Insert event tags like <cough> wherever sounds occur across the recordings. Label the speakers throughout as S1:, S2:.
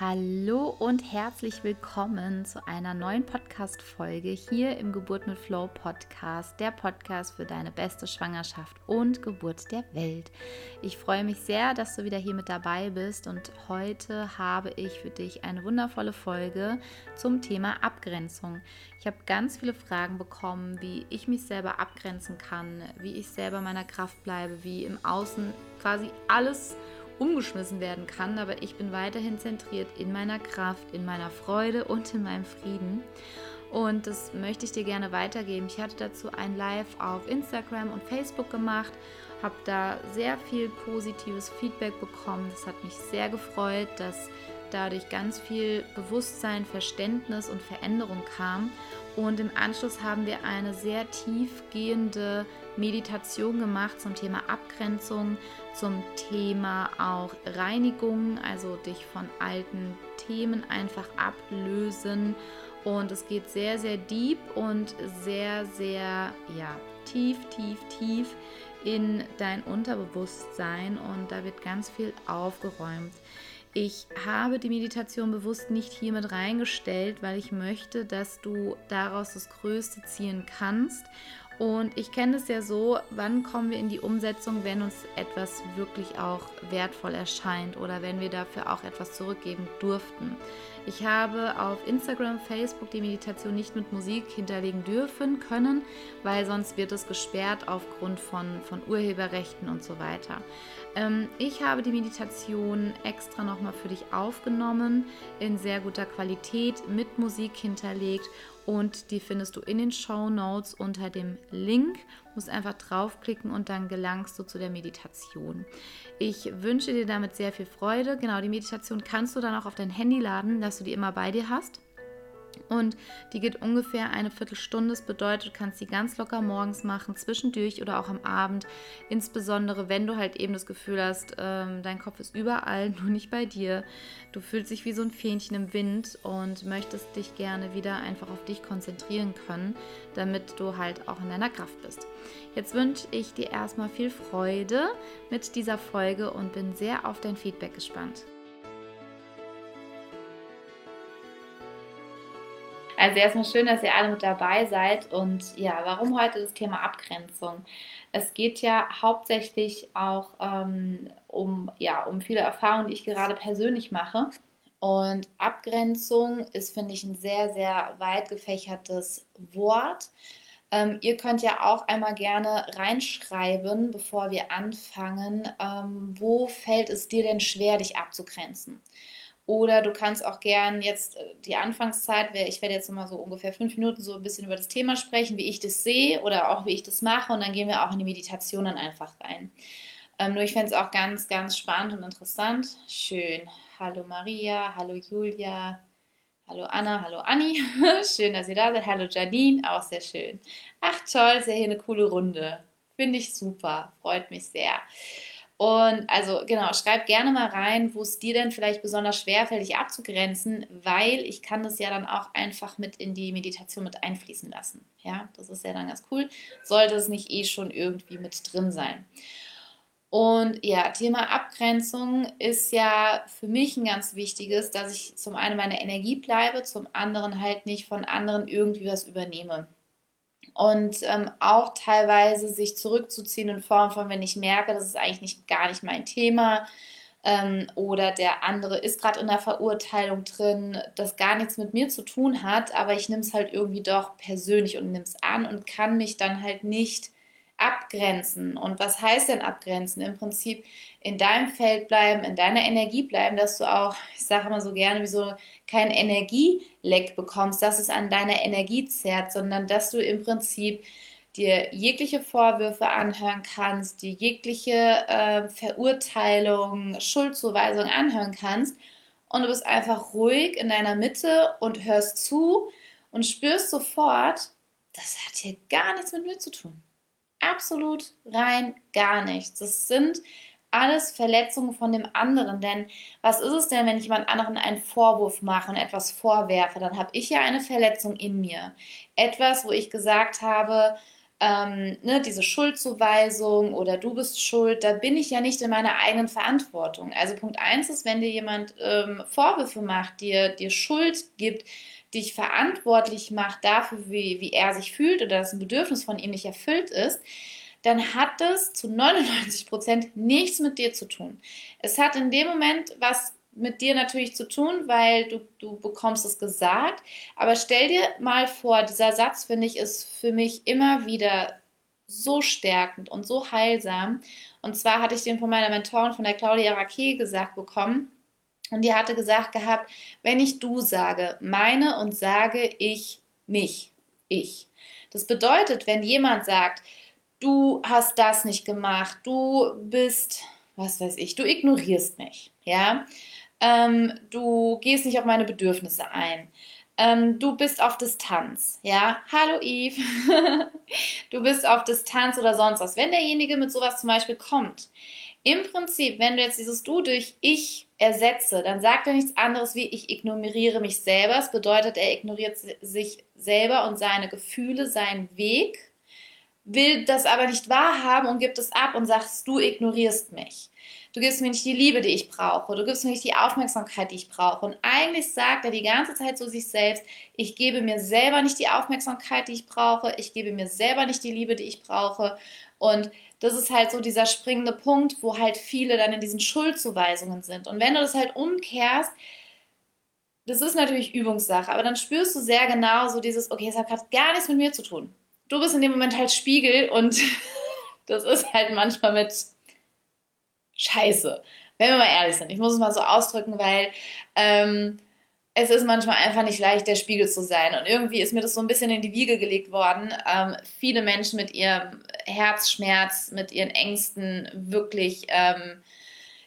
S1: Hallo und herzlich willkommen zu einer neuen Podcast-Folge hier im Geburt mit Flow Podcast, der Podcast für deine beste Schwangerschaft und Geburt der Welt. Ich freue mich sehr, dass du wieder hier mit dabei bist und heute habe ich für dich eine wundervolle Folge zum Thema Abgrenzung. Ich habe ganz viele Fragen bekommen, wie ich mich selber abgrenzen kann, wie ich selber meiner Kraft bleibe, wie im Außen quasi alles umgeschmissen werden kann, aber ich bin weiterhin zentriert in meiner Kraft, in meiner Freude und in meinem Frieden. Und das möchte ich dir gerne weitergeben. Ich hatte dazu ein Live auf Instagram und Facebook gemacht, habe da sehr viel positives Feedback bekommen. Das hat mich sehr gefreut, dass dadurch ganz viel Bewusstsein, Verständnis und Veränderung kam. Und im Anschluss haben wir eine sehr tiefgehende Meditation gemacht zum Thema Abgrenzung, zum Thema auch Reinigung, also dich von alten Themen einfach ablösen. Und es geht sehr, sehr deep und sehr, sehr, ja, tief, tief, tief in dein Unterbewusstsein und da wird ganz viel aufgeräumt. Ich habe die Meditation bewusst nicht hier mit reingestellt, weil ich möchte, dass du daraus das Größte ziehen kannst. Und ich kenne es ja so, wann kommen wir in die Umsetzung, wenn uns etwas wirklich auch wertvoll erscheint oder wenn wir dafür auch etwas zurückgeben durften. Ich habe auf Instagram, Facebook die Meditation nicht mit Musik hinterlegen dürfen können, weil sonst wird es gesperrt aufgrund von, von Urheberrechten und so weiter. Ähm, ich habe die Meditation extra nochmal für dich aufgenommen, in sehr guter Qualität, mit Musik hinterlegt und die findest du in den Show Notes unter dem Link. Du musst einfach draufklicken und dann gelangst du zu der Meditation. Ich wünsche dir damit sehr viel Freude. Genau, die Meditation kannst du dann auch auf dein Handy laden, dass du die immer bei dir hast. Und die geht ungefähr eine Viertelstunde. Das bedeutet, du kannst die ganz locker morgens machen, zwischendurch oder auch am Abend. Insbesondere, wenn du halt eben das Gefühl hast, ähm, dein Kopf ist überall, <laughs> nur nicht bei dir. Du fühlst dich wie so ein Fähnchen im Wind und möchtest dich gerne wieder einfach auf dich konzentrieren können, damit du halt auch in deiner Kraft bist. Jetzt wünsche ich dir erstmal viel Freude mit dieser Folge und bin sehr auf dein Feedback gespannt. Also erstmal schön, dass ihr alle mit dabei seid. Und ja, warum heute das Thema Abgrenzung? Es geht ja hauptsächlich auch ähm, um, ja, um viele Erfahrungen, die ich gerade persönlich mache. Und Abgrenzung ist, finde ich, ein sehr, sehr weit gefächertes Wort. Ähm, ihr könnt ja auch einmal gerne reinschreiben, bevor wir anfangen, ähm, wo fällt es dir denn schwer, dich abzugrenzen? Oder du kannst auch gern jetzt äh, die Anfangszeit, ich werde jetzt mal so ungefähr fünf Minuten so ein bisschen über das Thema sprechen, wie ich das sehe oder auch wie ich das mache und dann gehen wir auch in die Meditation dann einfach rein. Ähm, nur ich fände es auch ganz, ganz spannend und interessant. Schön. Hallo Maria, hallo Julia, hallo Anna, hallo Anni. <laughs> schön, dass ihr da seid. Hallo Janine, auch sehr schön. Ach toll, ist ja hier eine coole Runde. Finde ich super, freut mich sehr. Und also genau, schreib gerne mal rein, wo es dir denn vielleicht besonders schwerfällt, dich abzugrenzen, weil ich kann das ja dann auch einfach mit in die Meditation mit einfließen lassen. Ja, das ist ja dann ganz cool. Sollte es nicht eh schon irgendwie mit drin sein. Und ja, Thema Abgrenzung ist ja für mich ein ganz wichtiges, dass ich zum einen meine Energie bleibe, zum anderen halt nicht von anderen irgendwie was übernehme und ähm, auch teilweise sich zurückzuziehen in Form von, wenn ich merke, das ist eigentlich nicht, gar nicht mein Thema ähm, oder der andere ist gerade in der Verurteilung drin, das gar nichts mit mir zu tun hat, aber ich nehme es halt irgendwie doch persönlich und nehme es an und kann mich dann halt nicht abgrenzen. Und was heißt denn abgrenzen? Im Prinzip in deinem Feld bleiben, in deiner Energie bleiben, dass du auch, ich sage immer so gerne, wie so kein Energieleck bekommst, dass es an deiner Energie zerrt, sondern dass du im Prinzip dir jegliche Vorwürfe anhören kannst, dir jegliche äh, Verurteilung, Schuldzuweisung anhören kannst und du bist einfach ruhig in deiner Mitte und hörst zu und spürst sofort, das hat hier gar nichts mit mir zu tun. Absolut rein gar nichts. Das sind alles Verletzungen von dem anderen. Denn was ist es denn, wenn ich jemand anderen einen Vorwurf mache und etwas vorwerfe? Dann habe ich ja eine Verletzung in mir. Etwas, wo ich gesagt habe, ähm, ne, diese Schuldzuweisung oder du bist schuld, da bin ich ja nicht in meiner eigenen Verantwortung. Also Punkt eins ist, wenn dir jemand ähm, Vorwürfe macht, dir, dir Schuld gibt, dich verantwortlich macht dafür, wie, wie er sich fühlt oder dass ein Bedürfnis von ihm nicht erfüllt ist, dann hat das zu 99 Prozent nichts mit dir zu tun. Es hat in dem Moment was mit dir natürlich zu tun, weil du, du bekommst es gesagt. Aber stell dir mal vor, dieser Satz, finde ich, ist für mich immer wieder so stärkend und so heilsam. Und zwar hatte ich den von meiner Mentorin, von der Claudia Raquet, gesagt bekommen. Und die hatte gesagt gehabt, wenn ich du sage, meine und sage ich mich, ich. Das bedeutet, wenn jemand sagt, du hast das nicht gemacht, du bist, was weiß ich, du ignorierst mich, ja, ähm, du gehst nicht auf meine Bedürfnisse ein. Ähm, du bist auf Distanz, ja. Hallo Eve. <laughs> du bist auf Distanz oder sonst was. Wenn derjenige mit sowas zum Beispiel kommt, im Prinzip, wenn du jetzt dieses Du durch Ich ersetze, dann sagt er nichts anderes wie ich ignoriere mich selber. Das bedeutet, er ignoriert sich selber und seine Gefühle, seinen Weg, will das aber nicht wahrhaben und gibt es ab und sagst, du ignorierst mich. Du gibst mir nicht die Liebe, die ich brauche. Du gibst mir nicht die Aufmerksamkeit, die ich brauche. Und eigentlich sagt er die ganze Zeit zu sich selbst, ich gebe mir selber nicht die Aufmerksamkeit, die ich brauche. Ich gebe mir selber nicht die Liebe, die ich brauche. Und das ist halt so dieser springende Punkt, wo halt viele dann in diesen Schuldzuweisungen sind. Und wenn du das halt umkehrst, das ist natürlich Übungssache, aber dann spürst du sehr genau so dieses, okay, es hat gar nichts mit mir zu tun. Du bist in dem Moment halt Spiegel und <laughs> das ist halt manchmal mit scheiße. Wenn wir mal ehrlich sind, ich muss es mal so ausdrücken, weil ähm, es ist manchmal einfach nicht leicht, der Spiegel zu sein. Und irgendwie ist mir das so ein bisschen in die Wiege gelegt worden, ähm, viele Menschen mit ihrem Herzschmerz, mit ihren Ängsten wirklich ähm,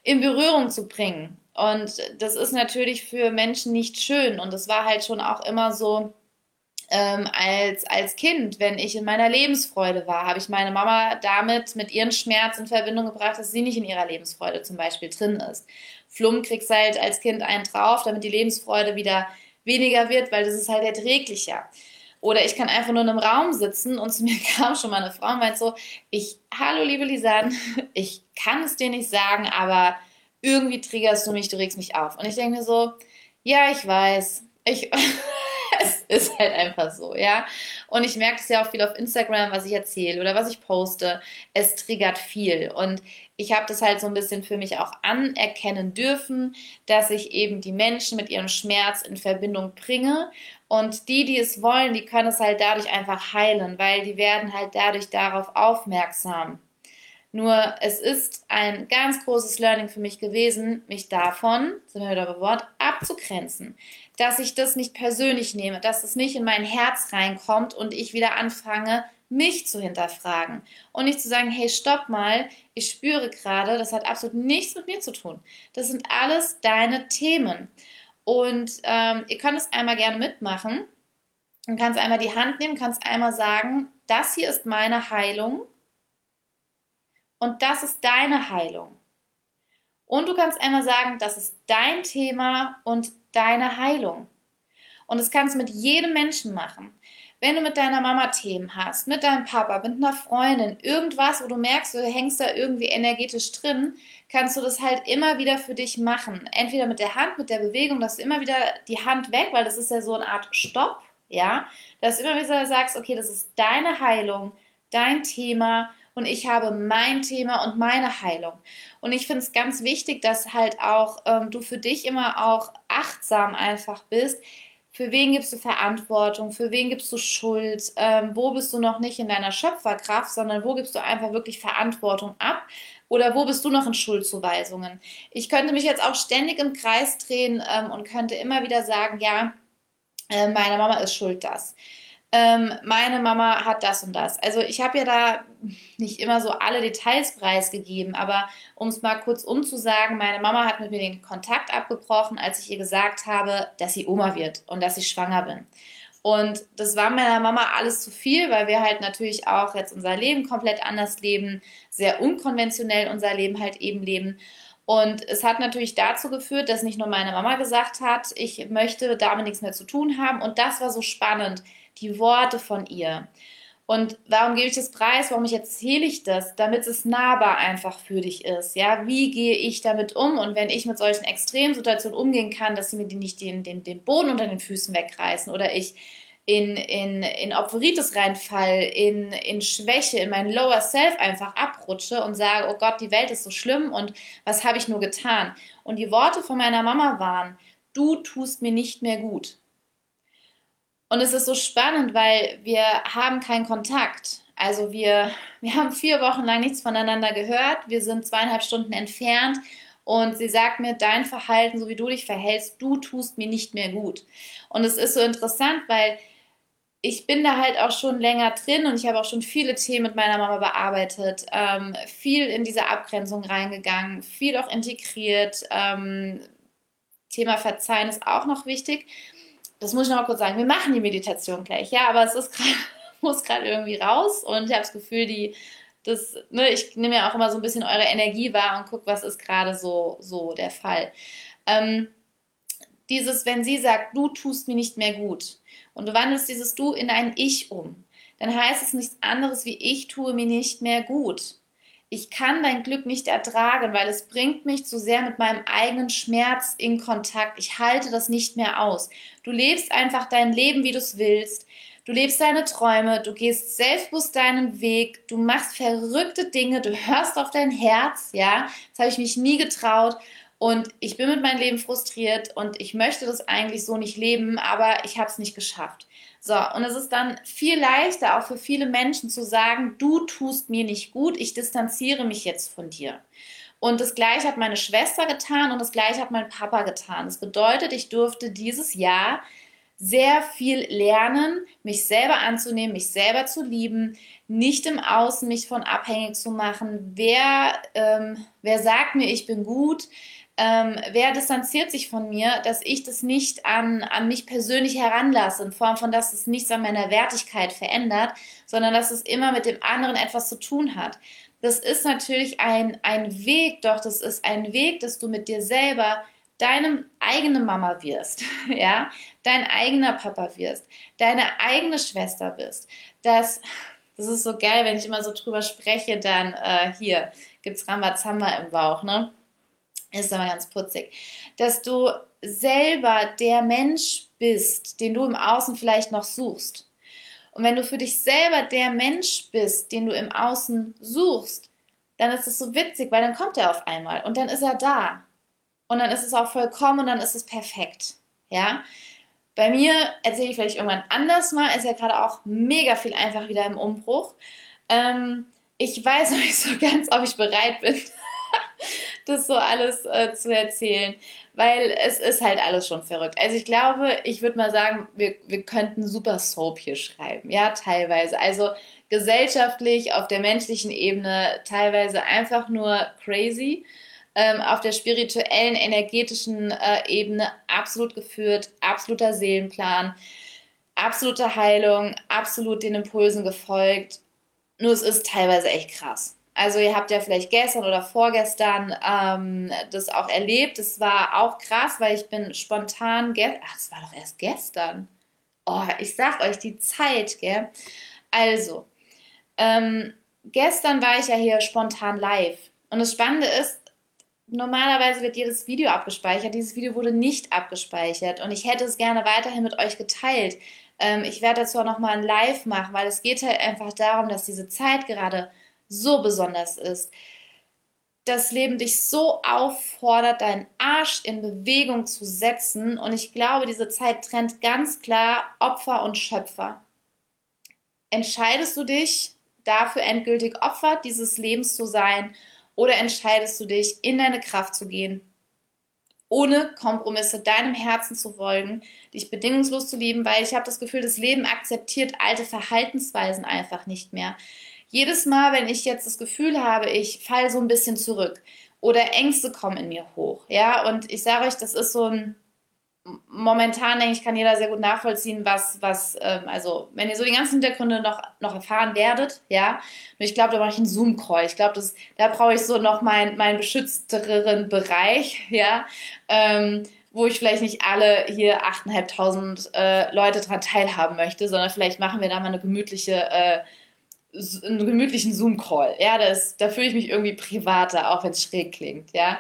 S1: in Berührung zu bringen. Und das ist natürlich für Menschen nicht schön. Und das war halt schon auch immer so, ähm, als, als Kind, wenn ich in meiner Lebensfreude war, habe ich meine Mama damit mit ihrem Schmerz in Verbindung gebracht, dass sie nicht in ihrer Lebensfreude zum Beispiel drin ist. Flumm kriegst halt als Kind einen drauf, damit die Lebensfreude wieder weniger wird, weil das ist halt erträglicher. Oder ich kann einfach nur in einem Raum sitzen und zu mir <laughs> kam schon mal eine Frau und meint so, ich, hallo liebe Lisanne, <laughs> ich kann es dir nicht sagen, aber irgendwie triggerst du mich, du regst mich auf. Und ich denke mir so, ja, ich weiß, ich, <laughs> es ist halt einfach so, ja. Und ich merke es ja auch viel auf Instagram, was ich erzähle oder was ich poste. Es triggert viel. Und ich habe das halt so ein bisschen für mich auch anerkennen dürfen, dass ich eben die Menschen mit ihrem Schmerz in Verbindung bringe. Und die, die es wollen, die können es halt dadurch einfach heilen, weil die werden halt dadurch darauf aufmerksam. Nur es ist ein ganz großes Learning für mich gewesen, mich davon, sind wir wieder bei Wort, abzugrenzen dass ich das nicht persönlich nehme, dass es nicht in mein Herz reinkommt und ich wieder anfange, mich zu hinterfragen und nicht zu sagen, hey, stopp mal, ich spüre gerade, das hat absolut nichts mit mir zu tun. Das sind alles deine Themen. Und ähm, ihr könnt es einmal gerne mitmachen und kannst einmal die Hand nehmen, kannst einmal sagen, das hier ist meine Heilung und das ist deine Heilung. Und du kannst einmal sagen, das ist dein Thema und deine Heilung. Und das kannst du mit jedem Menschen machen. Wenn du mit deiner Mama Themen hast, mit deinem Papa, mit einer Freundin, irgendwas, wo du merkst, du hängst da irgendwie energetisch drin, kannst du das halt immer wieder für dich machen. Entweder mit der Hand, mit der Bewegung, dass du immer wieder die Hand weg, weil das ist ja so eine Art Stopp, ja, dass du immer wieder sagst, okay, das ist deine Heilung, dein Thema und ich habe mein Thema und meine Heilung. Und ich finde es ganz wichtig, dass halt auch ähm, du für dich immer auch achtsam einfach bist. Für wen gibst du Verantwortung? Für wen gibst du Schuld? Ähm, wo bist du noch nicht in deiner Schöpferkraft, sondern wo gibst du einfach wirklich Verantwortung ab? Oder wo bist du noch in Schuldzuweisungen? Ich könnte mich jetzt auch ständig im Kreis drehen ähm, und könnte immer wieder sagen, ja, äh, meine Mama ist schuld das ähm, meine Mama hat das und das. Also ich habe ja da nicht immer so alle Details preisgegeben, aber um es mal kurz umzusagen, meine Mama hat mit mir den Kontakt abgebrochen, als ich ihr gesagt habe, dass sie Oma wird und dass ich schwanger bin. Und das war meiner Mama alles zu viel, weil wir halt natürlich auch jetzt unser Leben komplett anders leben, sehr unkonventionell unser Leben halt eben leben. Und es hat natürlich dazu geführt, dass nicht nur meine Mama gesagt hat, ich möchte damit nichts mehr zu tun haben. Und das war so spannend die Worte von ihr. Und warum gebe ich das Preis? Warum ich erzähle ich das? Damit es nahbar einfach für dich ist. Ja, wie gehe ich damit um? Und wenn ich mit solchen Extremsituationen umgehen kann, dass sie mir nicht den, den, den Boden unter den Füßen wegreißen oder ich in, in, in Opferitis reinfall, in, in Schwäche, in mein Lower Self einfach abrutsche und sage, oh Gott, die Welt ist so schlimm und was habe ich nur getan? Und die Worte von meiner Mama waren, du tust mir nicht mehr gut. Und es ist so spannend, weil wir haben keinen Kontakt. Also wir, wir haben vier Wochen lang nichts voneinander gehört. Wir sind zweieinhalb Stunden entfernt und sie sagt mir, dein Verhalten, so wie du dich verhältst, du tust mir nicht mehr gut. Und es ist so interessant, weil ich bin da halt auch schon länger drin und ich habe auch schon viele Themen mit meiner Mama bearbeitet, ähm, viel in diese Abgrenzung reingegangen, viel auch integriert. Ähm, Thema Verzeihen ist auch noch wichtig. Das muss ich noch mal kurz sagen. Wir machen die Meditation gleich, ja, aber es ist grad, <laughs> muss gerade irgendwie raus und ich habe das Gefühl, die, das, ne, ich nehme ja auch immer so ein bisschen eure Energie wahr und gucke, was ist gerade so, so der Fall. Ähm, dieses, wenn sie sagt, du tust mir nicht mehr gut, und du wandelst dieses Du in ein Ich um, dann heißt es nichts anderes wie ich tue mir nicht mehr gut. Ich kann dein Glück nicht ertragen, weil es bringt mich zu sehr mit meinem eigenen Schmerz in Kontakt. Ich halte das nicht mehr aus. Du lebst einfach dein Leben, wie du es willst. Du lebst deine Träume, du gehst selbstbewusst deinen Weg, du machst verrückte Dinge, du hörst auf dein Herz, ja. Das habe ich mich nie getraut und ich bin mit meinem Leben frustriert und ich möchte das eigentlich so nicht leben, aber ich habe es nicht geschafft. So, und es ist dann viel leichter auch für viele Menschen zu sagen, du tust mir nicht gut, ich distanziere mich jetzt von dir. Und das gleiche hat meine Schwester getan und das gleiche hat mein Papa getan. Das bedeutet, ich durfte dieses Jahr sehr viel lernen, mich selber anzunehmen, mich selber zu lieben, nicht im Außen mich von abhängig zu machen. Wer, ähm, wer sagt mir, ich bin gut? Ähm, wer distanziert sich von mir, dass ich das nicht an, an mich persönlich heranlasse, in Form von, dass es nichts an meiner Wertigkeit verändert, sondern dass es immer mit dem anderen etwas zu tun hat. Das ist natürlich ein, ein Weg, doch das ist ein Weg, dass du mit dir selber deine eigene Mama wirst, <laughs> ja, dein eigener Papa wirst, deine eigene Schwester bist. Das, das ist so geil, wenn ich immer so drüber spreche, dann äh, hier gibt's Rambazamba im Bauch, ne? Ist aber ganz putzig, dass du selber der Mensch bist, den du im Außen vielleicht noch suchst. Und wenn du für dich selber der Mensch bist, den du im Außen suchst, dann ist es so witzig, weil dann kommt er auf einmal und dann ist er da. Und dann ist es auch vollkommen und dann ist es perfekt. Ja? Bei mir erzähle ich vielleicht irgendwann anders mal, ist ja gerade auch mega viel einfach wieder im Umbruch. Ähm, ich weiß <laughs> noch nicht so ganz, ob ich bereit bin, das so alles äh, zu erzählen, weil es ist halt alles schon verrückt. Also ich glaube, ich würde mal sagen, wir, wir könnten super Soap hier schreiben, ja, teilweise. Also gesellschaftlich, auf der menschlichen Ebene, teilweise einfach nur crazy. Ähm, auf der spirituellen, energetischen äh, Ebene absolut geführt, absoluter Seelenplan, absolute Heilung, absolut den Impulsen gefolgt. Nur es ist teilweise echt krass. Also ihr habt ja vielleicht gestern oder vorgestern ähm, das auch erlebt. Das war auch krass, weil ich bin spontan, ach, das war doch erst gestern. Oh, ich sag euch die Zeit, gell? Also, ähm, gestern war ich ja hier spontan live. Und das Spannende ist, normalerweise wird jedes Video abgespeichert. Dieses Video wurde nicht abgespeichert und ich hätte es gerne weiterhin mit euch geteilt. Ähm, ich werde dazu auch nochmal ein Live machen, weil es geht halt einfach darum, dass diese Zeit gerade so besonders ist. Das Leben dich so auffordert, deinen Arsch in Bewegung zu setzen. Und ich glaube, diese Zeit trennt ganz klar Opfer und Schöpfer. Entscheidest du dich dafür endgültig Opfer dieses Lebens zu sein oder entscheidest du dich, in deine Kraft zu gehen, ohne Kompromisse deinem Herzen zu folgen, dich bedingungslos zu lieben, weil ich habe das Gefühl, das Leben akzeptiert alte Verhaltensweisen einfach nicht mehr jedes Mal, wenn ich jetzt das Gefühl habe, ich falle so ein bisschen zurück oder Ängste kommen in mir hoch, ja, und ich sage euch, das ist so ein, momentan denke ich, kann jeder sehr gut nachvollziehen, was, was, ähm, also wenn ihr so die ganzen Hintergründe noch, noch erfahren werdet, ja, und ich glaube, da brauche ich einen Zoom-Call. Ich glaube, da brauche ich so noch meinen mein beschützteren Bereich, <laughs> ja, ähm, wo ich vielleicht nicht alle hier 8.500 äh, Leute dran teilhaben möchte, sondern vielleicht machen wir da mal eine gemütliche, äh, einen gemütlichen Zoom-Call. Ja, das, da fühle ich mich irgendwie privater, auch wenn es schräg klingt, ja.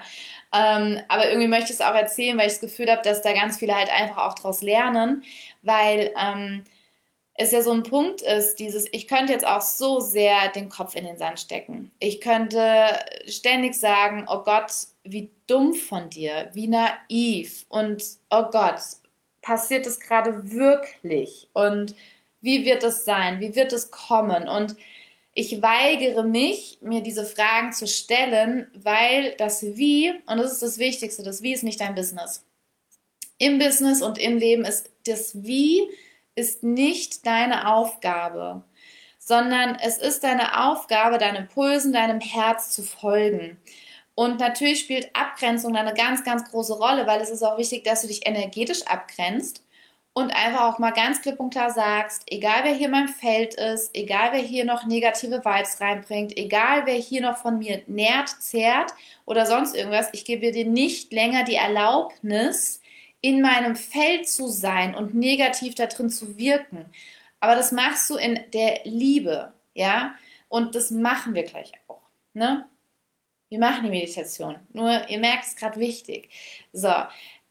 S1: Ähm, aber irgendwie möchte ich es auch erzählen, weil ich das Gefühl habe, dass da ganz viele halt einfach auch daraus lernen, weil ähm, es ja so ein Punkt ist, dieses, ich könnte jetzt auch so sehr den Kopf in den Sand stecken. Ich könnte ständig sagen, oh Gott, wie dumm von dir, wie naiv und oh Gott, passiert es gerade wirklich und wie wird es sein, wie wird es kommen und ich weigere mich, mir diese Fragen zu stellen, weil das Wie, und das ist das Wichtigste, das Wie ist nicht dein Business. Im Business und im Leben ist das Wie ist nicht deine Aufgabe, sondern es ist deine Aufgabe, deinen Pulsen, deinem Herz zu folgen. Und natürlich spielt Abgrenzung eine ganz, ganz große Rolle, weil es ist auch wichtig, dass du dich energetisch abgrenzt und einfach auch mal ganz klipp und klar sagst, egal wer hier mein Feld ist, egal wer hier noch negative Vibes reinbringt, egal wer hier noch von mir nährt, zehrt oder sonst irgendwas, ich gebe dir nicht länger die Erlaubnis, in meinem Feld zu sein und negativ da drin zu wirken. Aber das machst du in der Liebe, ja? Und das machen wir gleich auch, ne? Wir machen die Meditation. Nur, ihr merkt es gerade wichtig. So,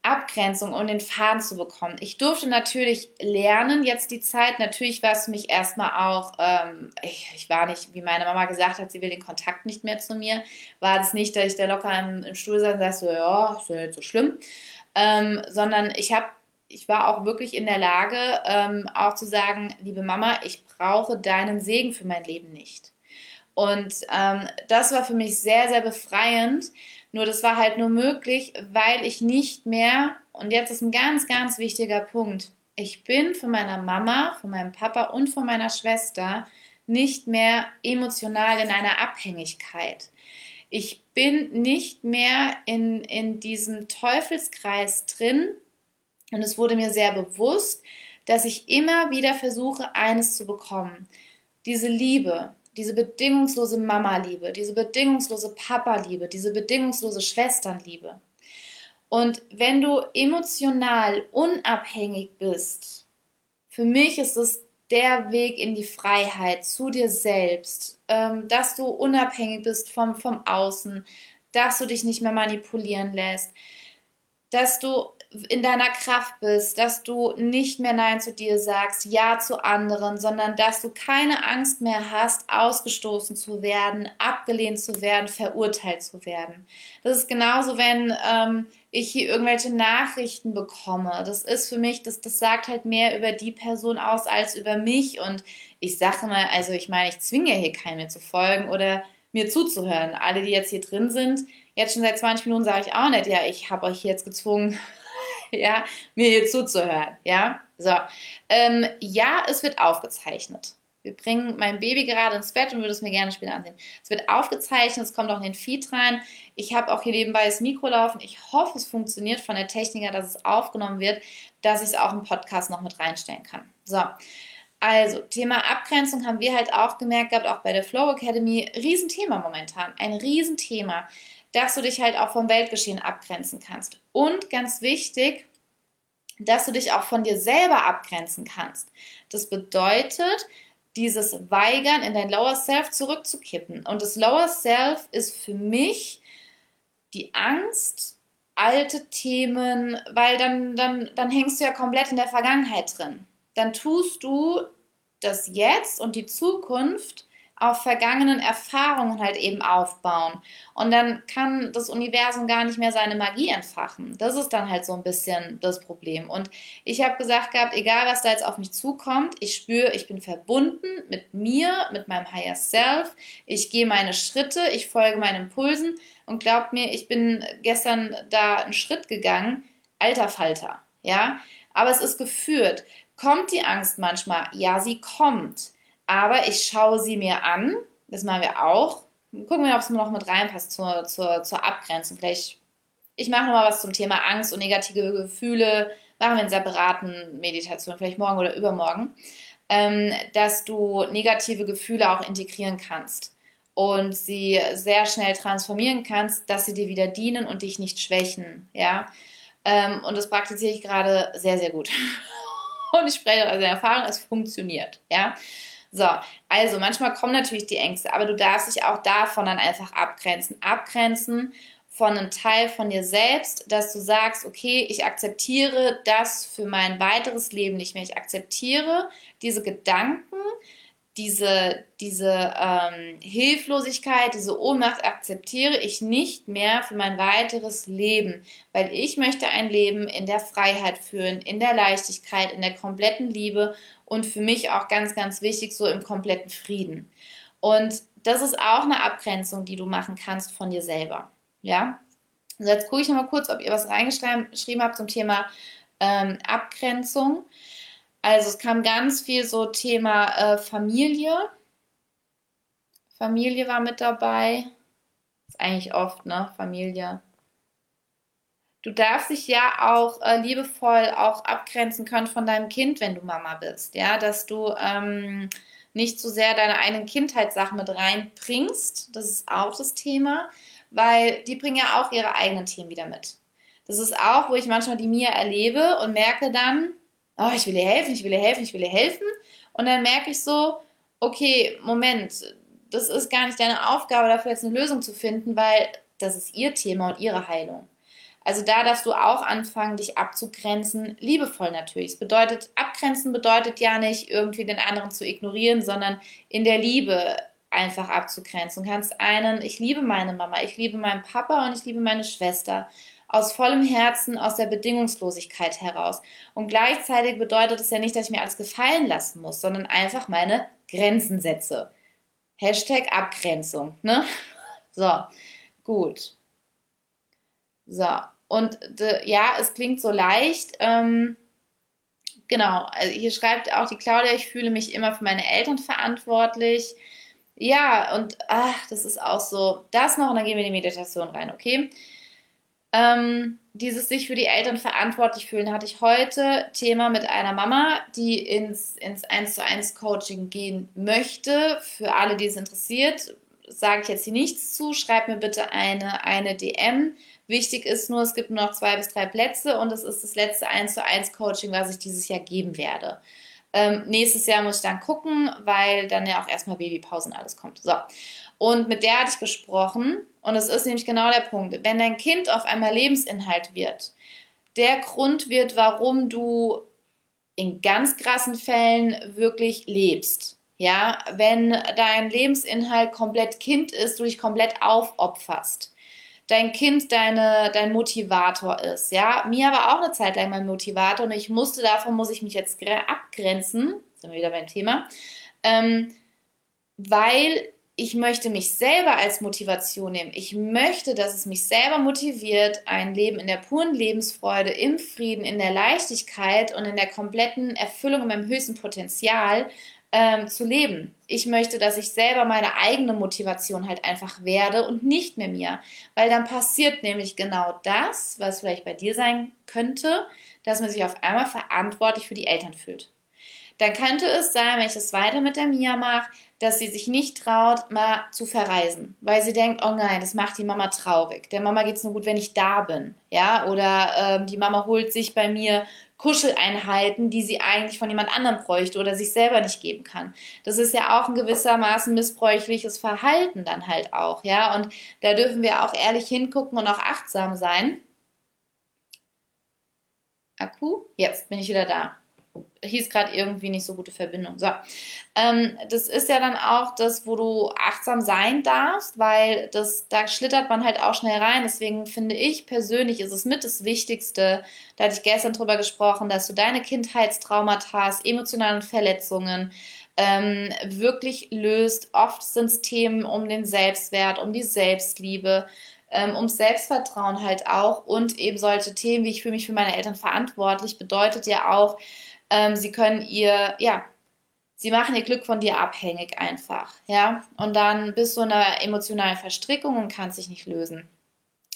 S1: Abgrenzung, um den Faden zu bekommen. Ich durfte natürlich lernen jetzt die Zeit. Natürlich war es mich erstmal auch, ähm, ich, ich, war nicht, wie meine Mama gesagt hat, sie will den Kontakt nicht mehr zu mir. War es nicht, dass ich da locker im, im Stuhl saß und sagte, so, ja, ist ja nicht so schlimm ähm, sondern ich habe ich war auch wirklich in der Lage, ähm, auch zu sagen, liebe Mama, ich brauche deinen Segen für mein Leben nicht. Und ähm, das war für mich sehr, sehr befreiend. Nur das war halt nur möglich, weil ich nicht mehr, und jetzt ist ein ganz, ganz wichtiger Punkt, ich bin von meiner Mama, von meinem Papa und von meiner Schwester nicht mehr emotional in einer Abhängigkeit. Ich bin nicht mehr in, in diesem Teufelskreis drin und es wurde mir sehr bewusst, dass ich immer wieder versuche, eines zu bekommen. Diese Liebe, diese bedingungslose Mama-Liebe, diese bedingungslose Papa-Liebe, diese bedingungslose Schwesternliebe. Und wenn du emotional unabhängig bist, für mich ist es der Weg in die Freiheit zu dir selbst, ähm, dass du unabhängig bist vom, vom Außen, dass du dich nicht mehr manipulieren lässt, dass du in deiner Kraft bist, dass du nicht mehr Nein zu dir sagst, Ja zu anderen, sondern dass du keine Angst mehr hast, ausgestoßen zu werden, abgelehnt zu werden, verurteilt zu werden. Das ist genauso, wenn ähm, ich hier irgendwelche Nachrichten bekomme. Das ist für mich, das, das sagt halt mehr über die Person aus als über mich. Und ich sage mal, also ich meine, ich zwinge hier keinen mehr zu folgen oder mir zuzuhören. Alle, die jetzt hier drin sind, jetzt schon seit 20 Minuten sage ich auch nicht, ja, ich habe euch jetzt gezwungen, <laughs> ja, mir hier zuzuhören, ja. So, ähm, ja, es wird aufgezeichnet. Wir bringen mein Baby gerade ins Bett und würde es mir gerne später ansehen. Es wird aufgezeichnet, es kommt auch in den Feed rein. Ich habe auch hier nebenbei das Mikro laufen. Ich hoffe, es funktioniert von der Technik her, dass es aufgenommen wird, dass ich es auch im Podcast noch mit reinstellen kann. So, also Thema Abgrenzung haben wir halt auch gemerkt gehabt, auch bei der Flow Academy. Riesenthema momentan, ein Riesenthema dass du dich halt auch vom Weltgeschehen abgrenzen kannst. Und ganz wichtig, dass du dich auch von dir selber abgrenzen kannst. Das bedeutet, dieses Weigern in dein Lower Self zurückzukippen. Und das Lower Self ist für mich die Angst, alte Themen, weil dann, dann, dann hängst du ja komplett in der Vergangenheit drin. Dann tust du das Jetzt und die Zukunft auf vergangenen Erfahrungen halt eben aufbauen. Und dann kann das Universum gar nicht mehr seine Magie entfachen. Das ist dann halt so ein bisschen das Problem. Und ich habe gesagt gehabt, egal was da jetzt auf mich zukommt, ich spüre, ich bin verbunden mit mir, mit meinem Higher Self. Ich gehe meine Schritte, ich folge meinen Impulsen und glaubt mir, ich bin gestern da einen Schritt gegangen. Alter Falter, ja. Aber es ist geführt. Kommt die Angst manchmal? Ja, sie kommt aber ich schaue sie mir an. Das machen wir auch. Gucken wir, ob es noch mit reinpasst zur, zur, zur Abgrenzung. Vielleicht, ich mache nochmal was zum Thema Angst und negative Gefühle. Machen wir in separaten Meditation, vielleicht morgen oder übermorgen. Ähm, dass du negative Gefühle auch integrieren kannst und sie sehr schnell transformieren kannst, dass sie dir wieder dienen und dich nicht schwächen. Ja. Ähm, und das praktiziere ich gerade sehr, sehr gut. <laughs> und ich spreche aus Erfahrung, es funktioniert. Ja. So, also manchmal kommen natürlich die Ängste, aber du darfst dich auch davon dann einfach abgrenzen. Abgrenzen von einem Teil von dir selbst, dass du sagst, okay, ich akzeptiere das für mein weiteres Leben nicht mehr. Ich akzeptiere diese Gedanken, diese, diese ähm, Hilflosigkeit, diese Ohnmacht akzeptiere ich nicht mehr für mein weiteres Leben, weil ich möchte ein Leben in der Freiheit führen, in der Leichtigkeit, in der kompletten Liebe und für mich auch ganz, ganz wichtig, so im kompletten Frieden. Und das ist auch eine Abgrenzung, die du machen kannst von dir selber. Ja, also jetzt gucke ich nochmal kurz, ob ihr was reingeschrieben habt zum Thema ähm, Abgrenzung. Also es kam ganz viel so Thema äh, Familie. Familie war mit dabei. Ist eigentlich oft, ne? Familie. Du darfst dich ja auch äh, liebevoll auch abgrenzen können von deinem Kind, wenn du Mama bist. Ja, dass du ähm, nicht zu so sehr deine eigenen Kindheitssachen mit reinbringst. Das ist auch das Thema weil die bringen ja auch ihre eigenen Themen wieder mit. Das ist auch, wo ich manchmal die Mia erlebe und merke dann, oh, ich will ihr helfen, ich will ihr helfen, ich will ihr helfen. Und dann merke ich so, okay, Moment, das ist gar nicht deine Aufgabe, dafür jetzt eine Lösung zu finden, weil das ist ihr Thema und ihre Heilung. Also da darfst du auch anfangen, dich abzugrenzen, liebevoll natürlich. Es bedeutet, abgrenzen bedeutet ja nicht irgendwie den anderen zu ignorieren, sondern in der Liebe einfach abzugrenzen. Du kannst einen, ich liebe meine Mama, ich liebe meinen Papa und ich liebe meine Schwester. Aus vollem Herzen, aus der Bedingungslosigkeit heraus. Und gleichzeitig bedeutet es ja nicht, dass ich mir alles gefallen lassen muss, sondern einfach meine Grenzen setze. Hashtag Abgrenzung. Ne? <laughs> So, gut. So, und de, ja, es klingt so leicht. Ähm, genau, also hier schreibt auch die Claudia, ich fühle mich immer für meine Eltern verantwortlich. Ja, und ach, das ist auch so. Das noch und dann gehen wir in die Meditation rein, okay? Ähm, dieses sich für die Eltern verantwortlich fühlen hatte ich heute Thema mit einer Mama, die ins, ins 1 zu 1 Coaching gehen möchte. Für alle, die es interessiert, sage ich jetzt hier nichts zu. Schreib mir bitte eine, eine DM. Wichtig ist nur, es gibt nur noch zwei bis drei Plätze und es ist das letzte 1 zu 1 Coaching, was ich dieses Jahr geben werde. Ähm, nächstes Jahr muss ich dann gucken, weil dann ja auch erstmal Babypausen alles kommt. So. Und mit der hatte ich gesprochen und es ist nämlich genau der Punkt. Wenn dein Kind auf einmal Lebensinhalt wird, der Grund wird, warum du in ganz krassen Fällen wirklich lebst. Ja, wenn dein Lebensinhalt komplett Kind ist, du dich komplett aufopferst dein Kind deine, dein Motivator ist. Ja, mir war auch eine Zeit lang mein Motivator und ich musste, davon muss ich mich jetzt abgrenzen, sind wir wieder beim Thema, ähm, weil ich möchte mich selber als Motivation nehmen. Ich möchte, dass es mich selber motiviert, ein Leben in der puren Lebensfreude, im Frieden, in der Leichtigkeit und in der kompletten Erfüllung in meinem höchsten Potenzial ähm, zu leben. Ich möchte, dass ich selber meine eigene Motivation halt einfach werde und nicht mehr mir. Weil dann passiert nämlich genau das, was vielleicht bei dir sein könnte, dass man sich auf einmal verantwortlich für die Eltern fühlt. Dann könnte es sein, wenn ich das weiter mit der Mia mache, dass sie sich nicht traut, mal zu verreisen, weil sie denkt, oh nein, das macht die Mama traurig. Der Mama geht es nur gut, wenn ich da bin, ja, oder ähm, die Mama holt sich bei mir Kuscheleinheiten, die sie eigentlich von jemand anderem bräuchte oder sich selber nicht geben kann. Das ist ja auch ein gewissermaßen missbräuchliches Verhalten dann halt auch, ja. Und da dürfen wir auch ehrlich hingucken und auch achtsam sein. Akku, jetzt bin ich wieder da hieß gerade irgendwie nicht so gute Verbindung. So. Ähm, das ist ja dann auch das, wo du achtsam sein darfst, weil das, da schlittert man halt auch schnell rein. Deswegen finde ich persönlich ist es mit das Wichtigste, da hatte ich gestern drüber gesprochen, dass du deine Kindheitstraumata, emotionalen Verletzungen, ähm, wirklich löst. Oft sind es Themen um den Selbstwert, um die Selbstliebe, ähm, ums Selbstvertrauen halt auch und eben solche Themen wie ich fühle mich für meine Eltern verantwortlich, bedeutet ja auch, ähm, sie können ihr, ja, sie machen ihr Glück von dir abhängig einfach, ja. Und dann bist du in einer emotionalen Verstrickung und kannst dich nicht lösen.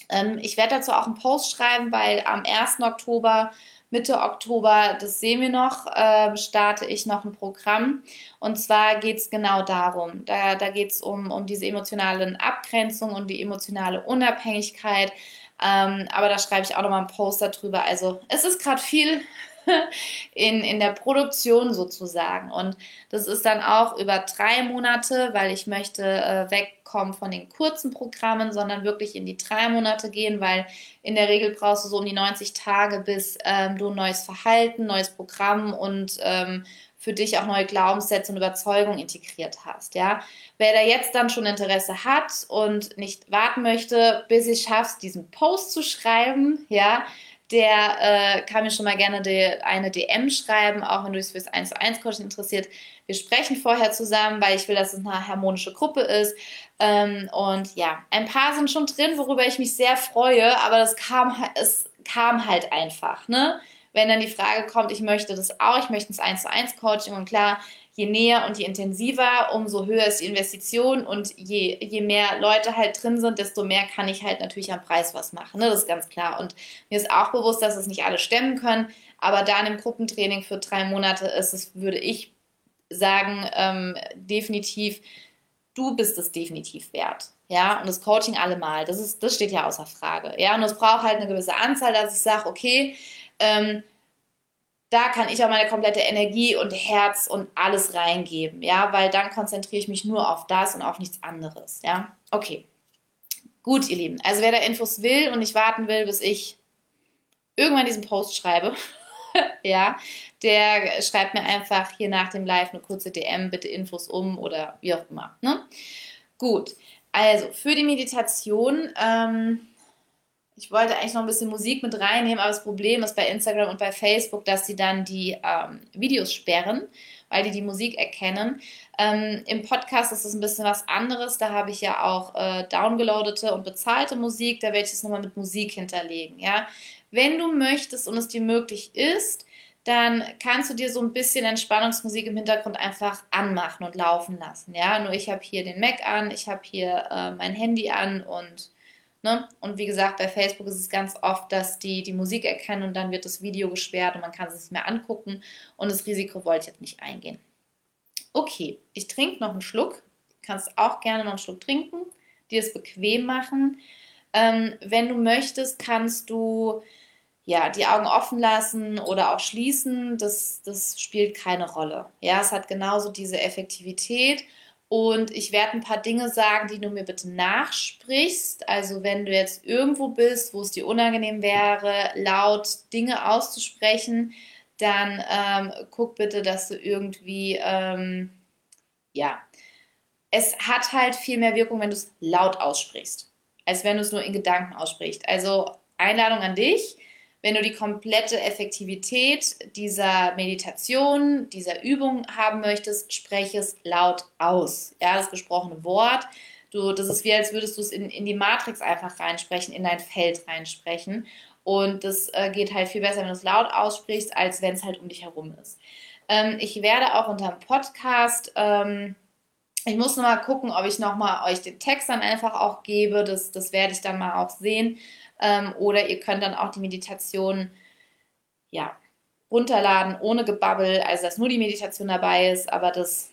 S1: Ähm, ich werde dazu auch einen Post schreiben, weil am 1. Oktober Mitte Oktober, das sehen wir noch, äh, starte ich noch ein Programm. Und zwar geht es genau darum. Da, da geht es um, um diese emotionalen Abgrenzung und die emotionale Unabhängigkeit, Ähm, aber da schreibe ich auch nochmal einen Post darüber. Also es ist gerade viel <laughs> in, in der Produktion sozusagen. Und das ist dann auch über drei Monate, weil ich möchte äh, wegkommen von den kurzen Programmen, sondern wirklich in die drei Monate gehen, weil in der Regel brauchst du so um die 90 Tage, bis ähm, du ein neues Verhalten, neues Programm und ähm, für dich auch neue Glaubenssätze und Überzeugungen integriert hast. Ja, wer da jetzt dann schon Interesse hat und nicht warten möchte, bis ich schaffst, diesen Post zu schreiben, ja, der äh, kann mir schon mal gerne die, eine DM schreiben, auch wenn du dich fürs 1 zu 1 Coaching interessiert. Wir sprechen vorher zusammen, weil ich will, dass es eine harmonische Gruppe ist. Ähm, und ja, ein paar sind schon drin, worüber ich mich sehr freue, aber das kam, es kam halt einfach, ne? Wenn dann die Frage kommt, ich möchte das auch, ich möchte das 1 zu 1 Coaching und klar, je näher und je intensiver, umso höher ist die Investition und je, je mehr Leute halt drin sind, desto mehr kann ich halt natürlich am Preis was machen. Ne? Das ist ganz klar. Und mir ist auch bewusst, dass es nicht alle stemmen können, aber da in einem Gruppentraining für drei Monate ist es, würde ich sagen, ähm, definitiv, du bist es definitiv wert. Ja, und das Coaching allemal, das, ist, das steht ja außer Frage. Ja, und es braucht halt eine gewisse Anzahl, dass ich sage, okay, ähm, da kann ich auch meine komplette Energie und Herz und alles reingeben, ja, weil dann konzentriere ich mich nur auf das und auf nichts anderes, ja. Okay. Gut, ihr Lieben. Also wer da Infos will und nicht warten will, bis ich irgendwann diesen Post schreibe, <laughs> ja, der schreibt mir einfach hier nach dem Live eine kurze DM, bitte Infos um oder wie auch immer. Ne? Gut, also für die Meditation ähm, ich wollte eigentlich noch ein bisschen Musik mit reinnehmen, aber das Problem ist bei Instagram und bei Facebook, dass sie dann die ähm, Videos sperren, weil die die Musik erkennen. Ähm, Im Podcast ist es ein bisschen was anderes. Da habe ich ja auch äh, downgeloadete und bezahlte Musik. Da werde ich es nochmal mit Musik hinterlegen. Ja? Wenn du möchtest und es dir möglich ist, dann kannst du dir so ein bisschen Entspannungsmusik im Hintergrund einfach anmachen und laufen lassen. Ja, nur ich habe hier den Mac an, ich habe hier äh, mein Handy an und Ne? Und wie gesagt, bei Facebook ist es ganz oft, dass die die Musik erkennen und dann wird das Video gesperrt und man kann es nicht mehr angucken. Und das Risiko wollte ich jetzt nicht eingehen. Okay, ich trinke noch einen Schluck. Du kannst auch gerne noch einen Schluck trinken, dir es bequem machen. Ähm, wenn du möchtest, kannst du ja, die Augen offen lassen oder auch schließen. Das, das spielt keine Rolle. Ja, es hat genauso diese Effektivität und ich werde ein paar Dinge sagen, die du mir bitte nachsprichst. Also wenn du jetzt irgendwo bist, wo es dir unangenehm wäre, laut Dinge auszusprechen, dann ähm, guck bitte, dass du irgendwie, ähm, ja, es hat halt viel mehr Wirkung, wenn du es laut aussprichst, als wenn du es nur in Gedanken aussprichst. Also Einladung an dich wenn du die komplette Effektivität dieser Meditation, dieser Übung haben möchtest, spreche es laut aus. Ja, das gesprochene Wort. Du, das ist wie, als würdest du es in, in die Matrix einfach reinsprechen, in dein Feld reinsprechen. Und das äh, geht halt viel besser, wenn du es laut aussprichst, als wenn es halt um dich herum ist. Ähm, ich werde auch unter dem Podcast, ähm, ich muss nochmal gucken, ob ich nochmal euch den Text dann einfach auch gebe. Das, das werde ich dann mal auch sehen. Ähm, oder ihr könnt dann auch die Meditation ja, runterladen ohne Gebabbel, also dass nur die Meditation dabei ist, aber das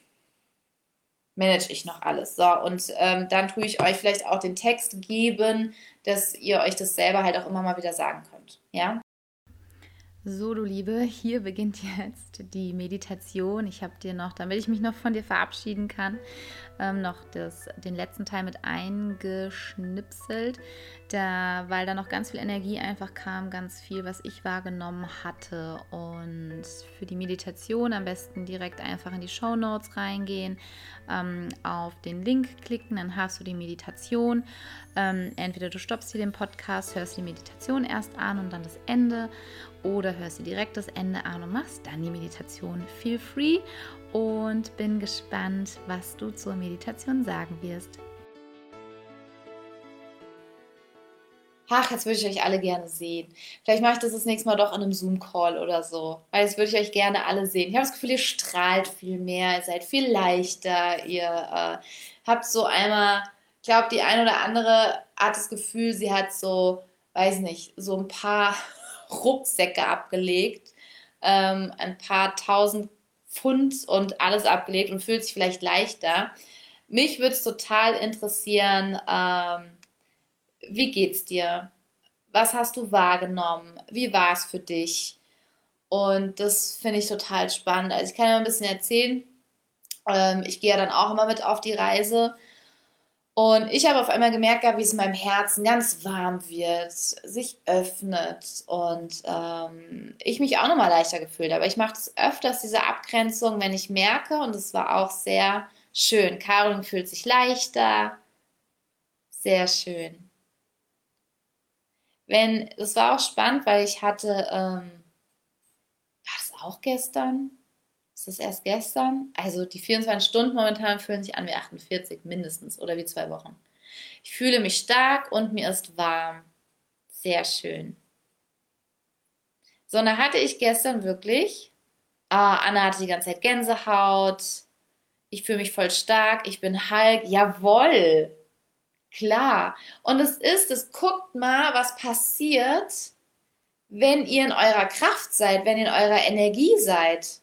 S1: manage ich noch alles. So, und ähm, dann tue ich euch vielleicht auch den Text geben, dass ihr euch das selber halt auch immer mal wieder sagen könnt. Ja?
S2: So, du Liebe, hier beginnt jetzt die Meditation. Ich habe dir noch, damit ich mich noch von dir verabschieden kann, ähm, noch das, den letzten Teil mit eingeschnipselt, da, weil da noch ganz viel Energie einfach kam, ganz viel, was ich wahrgenommen hatte. Und für die Meditation am besten direkt einfach in die Show Notes reingehen, ähm, auf den Link klicken, dann hast du die Meditation. Ähm, entweder du stoppst hier den Podcast, hörst die Meditation erst an und dann das Ende oder hörst dir direkt das Ende an und machst dann die Meditation. Feel free und bin gespannt, was du zur Meditation sagen wirst.
S1: Ach, jetzt würde ich euch alle gerne sehen. Vielleicht mache ich das das nächste Mal doch in einem Zoom-Call oder so. Weil jetzt würde ich euch gerne alle sehen. Ich habe das Gefühl, ihr strahlt viel mehr, ihr seid viel leichter, ihr äh, habt so einmal, ich glaube, die eine oder andere hat das Gefühl, sie hat so, weiß nicht, so ein paar <laughs> Rucksäcke abgelegt, ähm, ein paar tausend Pfund und alles abgelegt und fühlt sich vielleicht leichter. Mich würde es total interessieren, ähm, wie geht's dir? Was hast du wahrgenommen? Wie war es für dich? Und das finde ich total spannend. Also ich kann ja ein bisschen erzählen. Ähm, ich gehe ja dann auch immer mit auf die Reise. Und ich habe auf einmal gemerkt, wie es in meinem Herzen ganz warm wird, sich öffnet und ähm, ich mich auch nochmal leichter gefühlt habe. Ich mache das öfters, diese Abgrenzung, wenn ich merke, und es war auch sehr schön. Caroline fühlt sich leichter. Sehr schön. Wenn, das war auch spannend, weil ich hatte, ähm, war das auch gestern? Ist das erst gestern? Also die 24 Stunden momentan fühlen sich an wie 48 mindestens oder wie zwei Wochen. Ich fühle mich stark und mir ist warm. Sehr schön. So, und da hatte ich gestern wirklich, ah, Anna hatte die ganze Zeit Gänsehaut. Ich fühle mich voll stark. Ich bin Hulk. Jawoll. Klar. Und es ist, es guckt mal, was passiert, wenn ihr in eurer Kraft seid, wenn ihr in eurer Energie seid.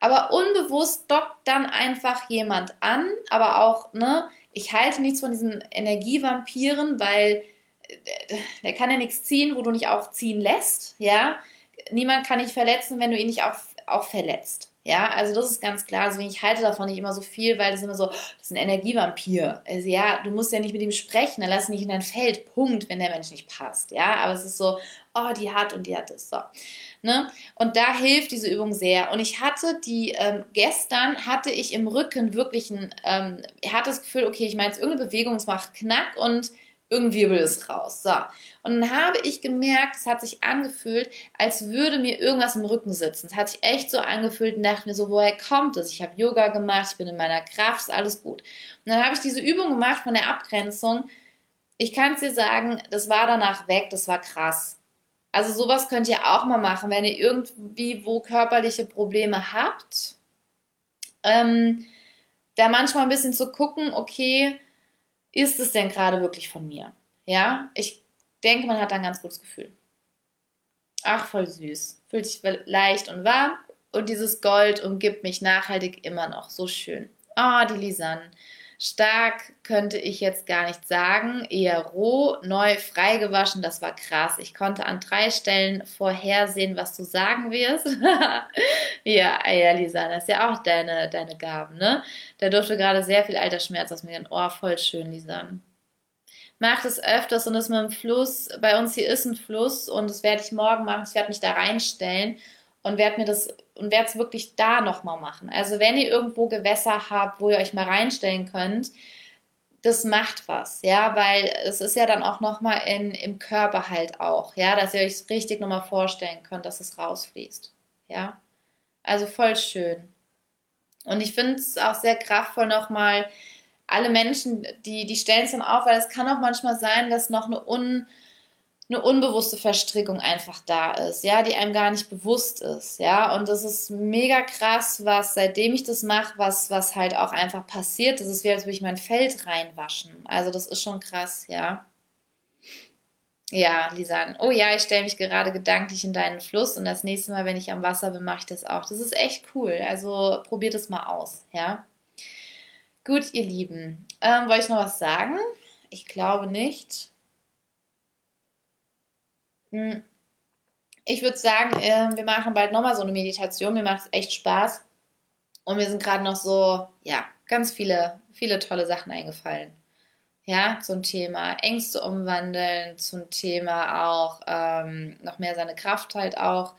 S1: Aber unbewusst dockt dann einfach jemand an, aber auch, ne, ich halte nichts von diesen Energievampiren, weil äh, der kann ja nichts ziehen, wo du nicht auch ziehen lässt, ja. Niemand kann dich verletzen, wenn du ihn nicht auch, auch verletzt. Ja, also das ist ganz klar. Deswegen, ich halte davon nicht immer so viel, weil das ist immer so, das ist ein Energievampir. Also ja, du musst ja nicht mit ihm sprechen, dann lass ihn nicht in dein Feld. Punkt, wenn der Mensch nicht passt. Ja, aber es ist so, oh, die hat und die hat es. So. Ne? Und da hilft diese Übung sehr. Und ich hatte die, ähm, gestern hatte ich im Rücken wirklich ein, ähm, ich hatte das Gefühl, okay, ich meine jetzt irgendeine Bewegung, es macht Knack und irgendein Wirbel ist raus. So. Und dann habe ich gemerkt, es hat sich angefühlt, als würde mir irgendwas im Rücken sitzen. Es hat sich echt so angefühlt und dachte mir so, woher kommt es? Ich habe Yoga gemacht, ich bin in meiner Kraft, ist alles gut. Und dann habe ich diese Übung gemacht von der Abgrenzung. Ich kann es dir sagen, das war danach weg, das war krass. Also sowas könnt ihr auch mal machen, wenn ihr irgendwie wo körperliche Probleme habt. Ähm, da manchmal ein bisschen zu gucken, okay, ist es denn gerade wirklich von mir? Ja, ich denke, man hat da ein ganz gutes Gefühl. Ach, voll süß. Fühlt sich leicht und warm und dieses Gold umgibt mich nachhaltig immer noch. So schön. Oh, die Lisanne. Stark könnte ich jetzt gar nicht sagen. Eher roh, neu, frei gewaschen. Das war krass. Ich konnte an drei Stellen vorhersehen, was du sagen wirst. <laughs> ja, ja, Lisa, das ist ja auch deine, deine Gaben, ne? Da durfte gerade sehr viel Altersschmerz aus mir gehen. Oh, voll schön, Lisa. Mach das öfters und das mit dem Fluss. Bei uns hier ist ein Fluss und das werde ich morgen machen. Ich werde mich da reinstellen und werde mir das und werde es wirklich da nochmal machen. Also wenn ihr irgendwo Gewässer habt, wo ihr euch mal reinstellen könnt, das macht was, ja, weil es ist ja dann auch nochmal im Körper halt auch, ja, dass ihr euch richtig nochmal vorstellen könnt, dass es rausfließt, ja. Also voll schön. Und ich finde es auch sehr kraftvoll nochmal, alle Menschen, die, die stellen es dann auf, weil es kann auch manchmal sein, dass noch eine un eine unbewusste Verstrickung einfach da ist, ja, die einem gar nicht bewusst ist, ja, und das ist mega krass, was seitdem ich das mache, was, was halt auch einfach passiert, das ist wie als würde ich mein Feld reinwaschen, also das ist schon krass, ja. Ja, Lisan, oh ja, ich stelle mich gerade gedanklich in deinen Fluss und das nächste Mal, wenn ich am Wasser bin, mache ich das auch. Das ist echt cool, also probiert es mal aus, ja. Gut, ihr Lieben, ähm, wollte ich noch was sagen? Ich glaube nicht. Hm. Ich würde sagen, äh, wir machen bald nochmal so eine Meditation. Mir macht es echt Spaß. Und mir sind gerade noch so, ja, ganz viele, viele tolle Sachen eingefallen. Ja, zum Thema Ängste umwandeln, zum Thema auch ähm, noch mehr seine Kraft halt auch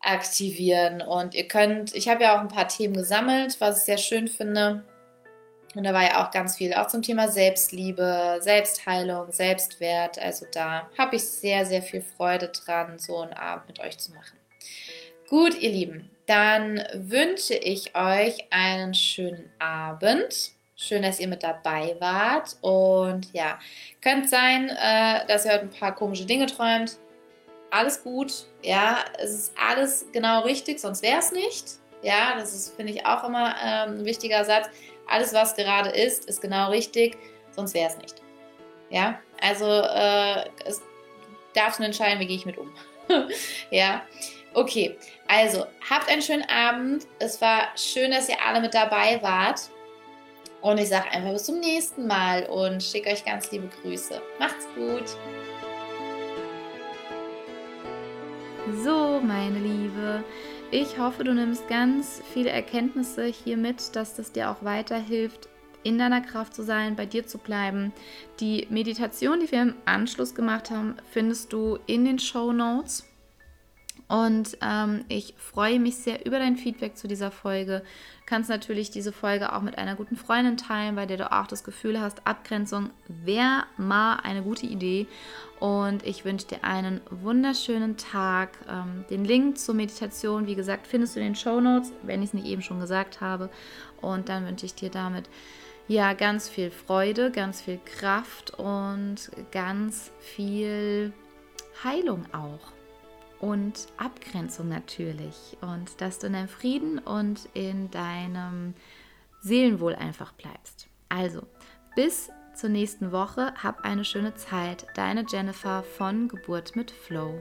S1: aktivieren. Und ihr könnt, ich habe ja auch ein paar Themen gesammelt, was ich sehr schön finde. Und da war ja auch ganz viel, auch zum Thema Selbstliebe, Selbstheilung, Selbstwert. Also da habe ich sehr, sehr viel Freude dran, so einen Abend mit euch zu machen. Gut, ihr Lieben, dann wünsche ich euch einen schönen Abend. Schön, dass ihr mit dabei wart. Und ja, könnte sein, äh, dass ihr heute ein paar komische Dinge träumt. Alles gut. Ja, es ist alles genau richtig, sonst wäre es nicht. Ja, das ist, finde ich, auch immer ähm, ein wichtiger Satz alles, was gerade ist, ist genau richtig, sonst wäre es nicht. Ja, also äh, es darfst du entscheiden, wie gehe ich mit um. <laughs> ja, okay. Also, habt einen schönen Abend. Es war schön, dass ihr alle mit dabei wart. Und ich sage einfach bis zum nächsten Mal und schicke euch ganz liebe Grüße. Macht's gut.
S2: So, meine Liebe, ich hoffe, du nimmst ganz viele Erkenntnisse hier mit, dass das dir auch weiterhilft, in deiner Kraft zu sein, bei dir zu bleiben. Die Meditation, die wir im Anschluss gemacht haben, findest du in den Show Notes. Und ähm, ich freue mich sehr über dein Feedback zu dieser Folge. Du kannst natürlich diese Folge auch mit einer guten Freundin teilen, bei der du auch das Gefühl hast, Abgrenzung wäre mal eine gute Idee. Und ich wünsche dir einen wunderschönen Tag. Ähm, den Link zur Meditation, wie gesagt, findest du in den Show Notes, wenn ich es nicht eben schon gesagt habe. Und dann wünsche ich dir damit ja ganz viel Freude, ganz viel Kraft und ganz viel Heilung auch und Abgrenzung natürlich und dass du in deinem Frieden und in deinem Seelenwohl einfach bleibst. Also, bis zur nächsten Woche, hab eine schöne Zeit. Deine Jennifer von Geburt mit Flow.